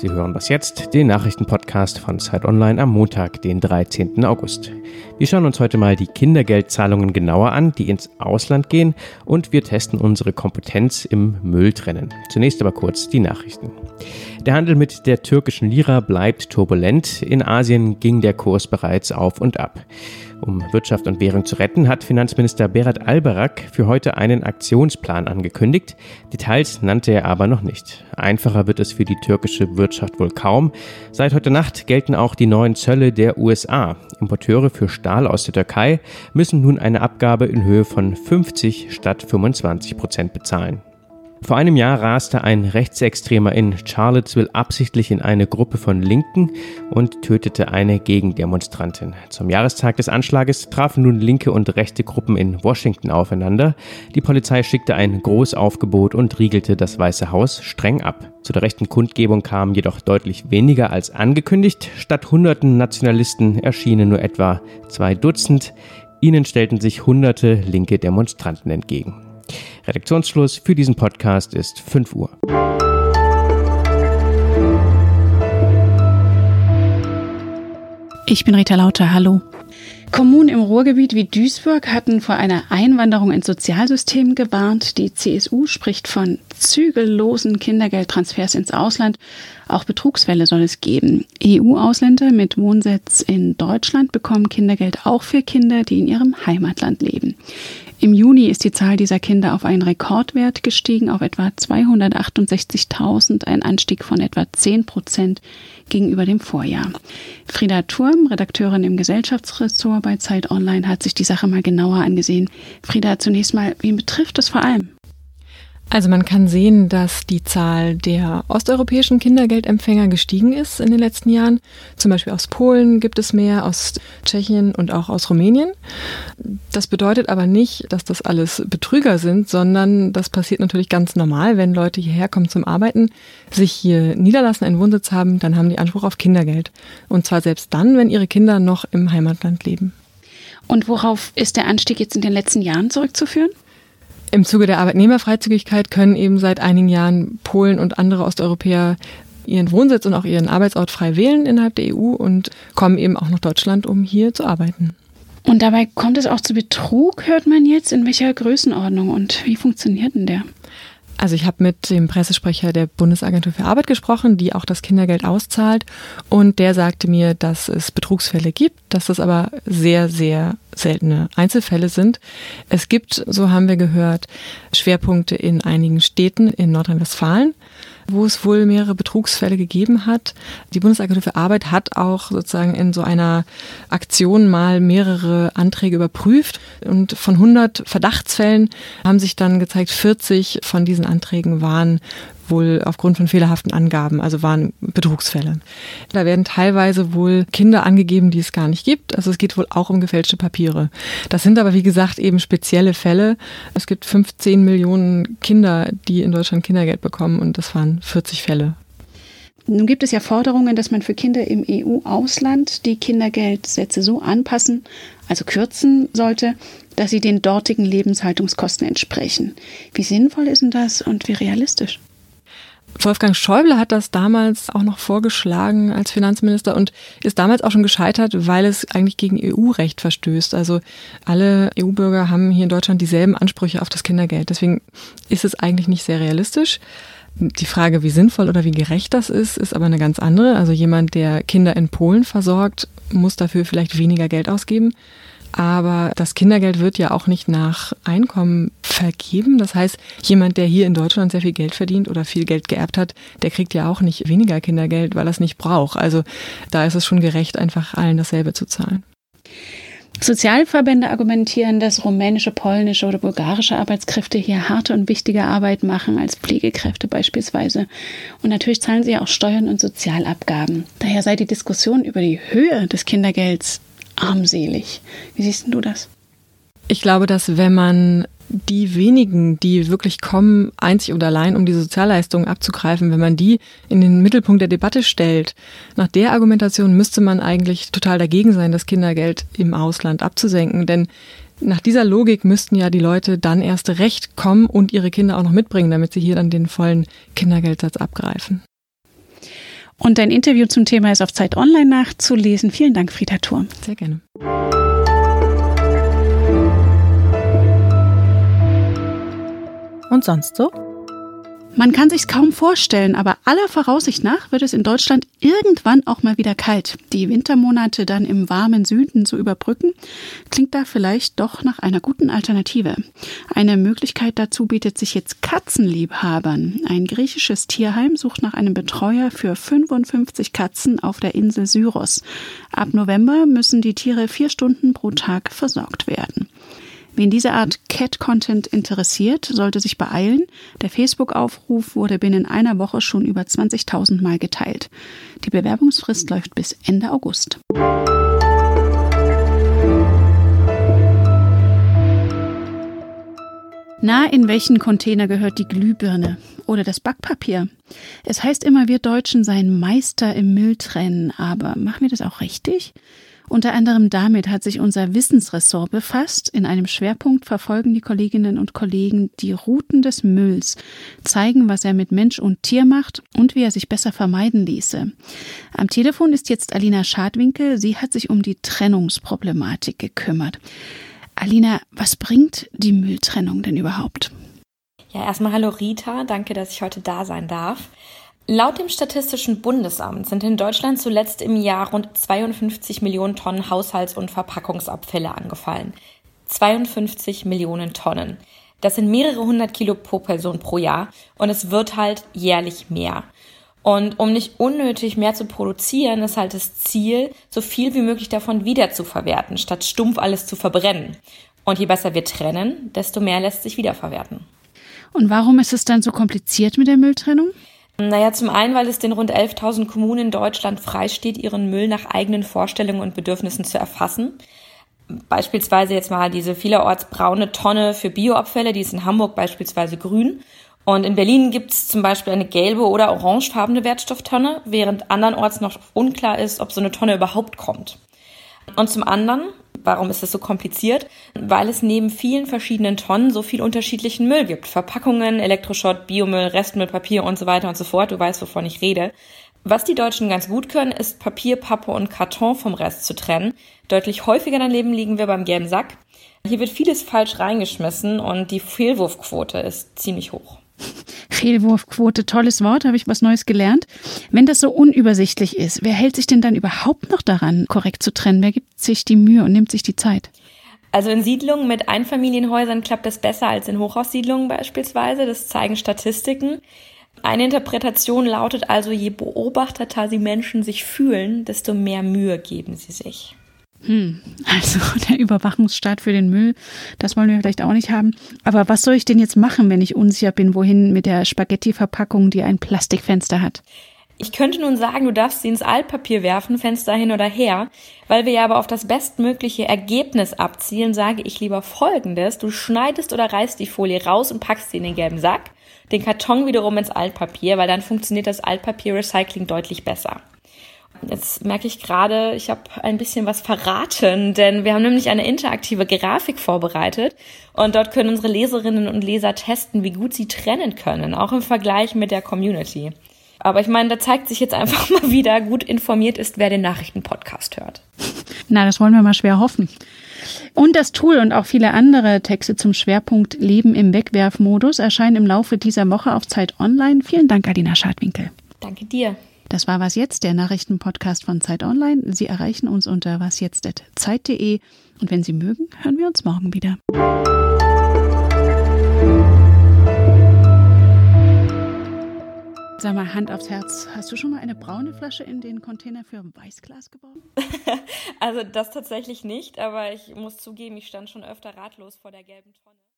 Sie hören das jetzt, den Nachrichtenpodcast von Zeit Online am Montag, den 13. August. Wir schauen uns heute mal die Kindergeldzahlungen genauer an, die ins Ausland gehen, und wir testen unsere Kompetenz im Mülltrennen. Zunächst aber kurz die Nachrichten. Der Handel mit der türkischen Lira bleibt turbulent. In Asien ging der Kurs bereits auf und ab. Um Wirtschaft und Währung zu retten, hat Finanzminister Berat Albayrak für heute einen Aktionsplan angekündigt. Details nannte er aber noch nicht. Einfacher wird es für die türkische Wirtschaft wohl kaum. Seit heute Nacht gelten auch die neuen Zölle der USA. Importeure für Stahl aus der Türkei müssen nun eine Abgabe in Höhe von 50 statt 25 Prozent bezahlen. Vor einem Jahr raste ein Rechtsextremer in Charlottesville absichtlich in eine Gruppe von Linken und tötete eine Gegendemonstrantin. Zum Jahrestag des Anschlages trafen nun linke und rechte Gruppen in Washington aufeinander. Die Polizei schickte ein Großaufgebot und riegelte das Weiße Haus streng ab. Zu der rechten Kundgebung kamen jedoch deutlich weniger als angekündigt. Statt hunderten Nationalisten erschienen nur etwa zwei Dutzend. Ihnen stellten sich hunderte linke Demonstranten entgegen. Redaktionsschluss für diesen Podcast ist 5 Uhr. Ich bin Rita Lauter, hallo. Kommunen im Ruhrgebiet wie Duisburg hatten vor einer Einwanderung ins Sozialsystem gewarnt. Die CSU spricht von zügellosen Kindergeldtransfers ins Ausland. Auch Betrugsfälle soll es geben. EU-Ausländer mit Wohnsitz in Deutschland bekommen Kindergeld auch für Kinder, die in ihrem Heimatland leben. Im Juni ist die Zahl dieser Kinder auf einen Rekordwert gestiegen, auf etwa 268.000, ein Anstieg von etwa 10 Prozent gegenüber dem Vorjahr. Frieda Turm, Redakteurin im Gesellschaftsressort bei Zeit Online, hat sich die Sache mal genauer angesehen. Frieda, zunächst mal, wen betrifft es vor allem? Also man kann sehen, dass die Zahl der osteuropäischen Kindergeldempfänger gestiegen ist in den letzten Jahren. Zum Beispiel aus Polen gibt es mehr, aus Tschechien und auch aus Rumänien. Das bedeutet aber nicht, dass das alles Betrüger sind, sondern das passiert natürlich ganz normal, wenn Leute hierher kommen zum Arbeiten, sich hier niederlassen, einen Wohnsitz haben, dann haben die Anspruch auf Kindergeld. Und zwar selbst dann, wenn ihre Kinder noch im Heimatland leben. Und worauf ist der Anstieg jetzt in den letzten Jahren zurückzuführen? Im Zuge der Arbeitnehmerfreizügigkeit können eben seit einigen Jahren Polen und andere Osteuropäer ihren Wohnsitz und auch ihren Arbeitsort frei wählen innerhalb der EU und kommen eben auch nach Deutschland, um hier zu arbeiten. Und dabei kommt es auch zu Betrug, hört man jetzt. In welcher Größenordnung und wie funktioniert denn der? Also ich habe mit dem Pressesprecher der Bundesagentur für Arbeit gesprochen, die auch das Kindergeld auszahlt. Und der sagte mir, dass es Betrugsfälle gibt, dass das aber sehr, sehr seltene Einzelfälle sind. Es gibt, so haben wir gehört, Schwerpunkte in einigen Städten in Nordrhein-Westfalen wo es wohl mehrere Betrugsfälle gegeben hat. Die Bundesagentur für Arbeit hat auch sozusagen in so einer Aktion mal mehrere Anträge überprüft und von 100 Verdachtsfällen haben sich dann gezeigt, 40 von diesen Anträgen waren wohl aufgrund von fehlerhaften Angaben, also waren Betrugsfälle. Da werden teilweise wohl Kinder angegeben, die es gar nicht gibt. Also es geht wohl auch um gefälschte Papiere. Das sind aber, wie gesagt, eben spezielle Fälle. Es gibt 15 Millionen Kinder, die in Deutschland Kindergeld bekommen und das waren 40 Fälle. Nun gibt es ja Forderungen, dass man für Kinder im EU-Ausland die Kindergeldsätze so anpassen, also kürzen sollte, dass sie den dortigen Lebenshaltungskosten entsprechen. Wie sinnvoll ist denn das und wie realistisch? Wolfgang Schäuble hat das damals auch noch vorgeschlagen als Finanzminister und ist damals auch schon gescheitert, weil es eigentlich gegen EU-Recht verstößt. Also alle EU-Bürger haben hier in Deutschland dieselben Ansprüche auf das Kindergeld. Deswegen ist es eigentlich nicht sehr realistisch. Die Frage, wie sinnvoll oder wie gerecht das ist, ist aber eine ganz andere. Also jemand, der Kinder in Polen versorgt, muss dafür vielleicht weniger Geld ausgeben aber das Kindergeld wird ja auch nicht nach Einkommen vergeben. Das heißt, jemand, der hier in Deutschland sehr viel Geld verdient oder viel Geld geerbt hat, der kriegt ja auch nicht weniger Kindergeld, weil er es nicht braucht. Also da ist es schon gerecht, einfach allen dasselbe zu zahlen. Sozialverbände argumentieren, dass rumänische, polnische oder bulgarische Arbeitskräfte hier harte und wichtige Arbeit machen als Pflegekräfte beispielsweise. Und natürlich zahlen sie auch Steuern und Sozialabgaben. Daher sei die Diskussion über die Höhe des Kindergelds armselig. Wie siehst du das? Ich glaube, dass wenn man die wenigen, die wirklich kommen, einzig und allein, um die Sozialleistungen abzugreifen, wenn man die in den Mittelpunkt der Debatte stellt, nach der Argumentation müsste man eigentlich total dagegen sein, das Kindergeld im Ausland abzusenken. Denn nach dieser Logik müssten ja die Leute dann erst recht kommen und ihre Kinder auch noch mitbringen, damit sie hier dann den vollen Kindergeldsatz abgreifen. Und dein Interview zum Thema ist auf Zeit Online nachzulesen. Vielen Dank, Frieda Turm. Sehr gerne. Und sonst so? Man kann sich's kaum vorstellen, aber aller Voraussicht nach wird es in Deutschland irgendwann auch mal wieder kalt. Die Wintermonate dann im warmen Süden zu überbrücken, klingt da vielleicht doch nach einer guten Alternative. Eine Möglichkeit dazu bietet sich jetzt Katzenliebhabern. Ein griechisches Tierheim sucht nach einem Betreuer für 55 Katzen auf der Insel Syros. Ab November müssen die Tiere vier Stunden pro Tag versorgt werden. Wen diese Art Cat-Content interessiert, sollte sich beeilen. Der Facebook-Aufruf wurde binnen einer Woche schon über 20.000 Mal geteilt. Die Bewerbungsfrist läuft bis Ende August. Na, in welchen Container gehört die Glühbirne oder das Backpapier? Es heißt immer, wir Deutschen seien Meister im Mülltrennen, aber machen wir das auch richtig? Unter anderem damit hat sich unser Wissensressort befasst. In einem Schwerpunkt verfolgen die Kolleginnen und Kollegen die Routen des Mülls, zeigen, was er mit Mensch und Tier macht und wie er sich besser vermeiden ließe. Am Telefon ist jetzt Alina Schadwinkel. Sie hat sich um die Trennungsproblematik gekümmert. Alina, was bringt die Mülltrennung denn überhaupt? Ja, erstmal hallo Rita, danke, dass ich heute da sein darf. Laut dem Statistischen Bundesamt sind in Deutschland zuletzt im Jahr rund 52 Millionen Tonnen Haushalts- und Verpackungsabfälle angefallen. 52 Millionen Tonnen. Das sind mehrere hundert Kilo pro Person pro Jahr und es wird halt jährlich mehr. Und um nicht unnötig mehr zu produzieren, ist halt das Ziel, so viel wie möglich davon wiederzuverwerten, statt stumpf alles zu verbrennen. Und je besser wir trennen, desto mehr lässt sich wiederverwerten. Und warum ist es dann so kompliziert mit der Mülltrennung? Naja, zum einen, weil es den rund 11.000 Kommunen in Deutschland freisteht, ihren Müll nach eigenen Vorstellungen und Bedürfnissen zu erfassen. Beispielsweise jetzt mal diese vielerorts braune Tonne für Bioabfälle, die ist in Hamburg beispielsweise grün. Und in Berlin gibt es zum Beispiel eine gelbe oder orangefarbene Wertstofftonne, während andernorts noch unklar ist, ob so eine Tonne überhaupt kommt. Und zum anderen Warum ist es so kompliziert? Weil es neben vielen verschiedenen Tonnen so viel unterschiedlichen Müll gibt. Verpackungen, Elektroschrott, Biomüll, Restmüll, Papier und so weiter und so fort. Du weißt, wovon ich rede. Was die Deutschen ganz gut können, ist Papier, Pappe und Karton vom Rest zu trennen. Deutlich häufiger daneben liegen wir beim gelben Sack. Hier wird vieles falsch reingeschmissen und die Fehlwurfquote ist ziemlich hoch. Fehlwurfquote, tolles Wort, habe ich was Neues gelernt. Wenn das so unübersichtlich ist, wer hält sich denn dann überhaupt noch daran, korrekt zu trennen? Wer gibt sich die Mühe und nimmt sich die Zeit? Also in Siedlungen mit Einfamilienhäusern klappt das besser als in Hochhaussiedlungen beispielsweise. Das zeigen Statistiken. Eine Interpretation lautet also, je beobachteter die Menschen sich fühlen, desto mehr Mühe geben sie sich. Hm, also der Überwachungsstaat für den Müll, das wollen wir vielleicht auch nicht haben. Aber was soll ich denn jetzt machen, wenn ich unsicher bin, wohin mit der Spaghetti-Verpackung, die ein Plastikfenster hat? Ich könnte nun sagen, du darfst sie ins Altpapier werfen, Fenster hin oder her. Weil wir ja aber auf das bestmögliche Ergebnis abzielen, sage ich lieber Folgendes. Du schneidest oder reißt die Folie raus und packst sie in den gelben Sack, den Karton wiederum ins Altpapier, weil dann funktioniert das Altpapier-Recycling deutlich besser. Jetzt merke ich gerade, ich habe ein bisschen was verraten, denn wir haben nämlich eine interaktive Grafik vorbereitet und dort können unsere Leserinnen und Leser testen, wie gut sie trennen können, auch im Vergleich mit der Community. Aber ich meine, da zeigt sich jetzt einfach mal wieder, gut informiert ist, wer den Nachrichtenpodcast hört. Na, das wollen wir mal schwer hoffen. Und das Tool und auch viele andere Texte zum Schwerpunkt Leben im Wegwerfmodus erscheinen im Laufe dieser Woche auf Zeit Online. Vielen Dank, Adina Schadwinkel. Danke dir. Das war Was Jetzt, der Nachrichtenpodcast von Zeit Online. Sie erreichen uns unter wasjetzt.zeit.de und wenn Sie mögen, hören wir uns morgen wieder. Sag mal, Hand aufs Herz, hast du schon mal eine braune Flasche in den Container für Weißglas gebaut? also das tatsächlich nicht, aber ich muss zugeben, ich stand schon öfter ratlos vor der gelben Tonne.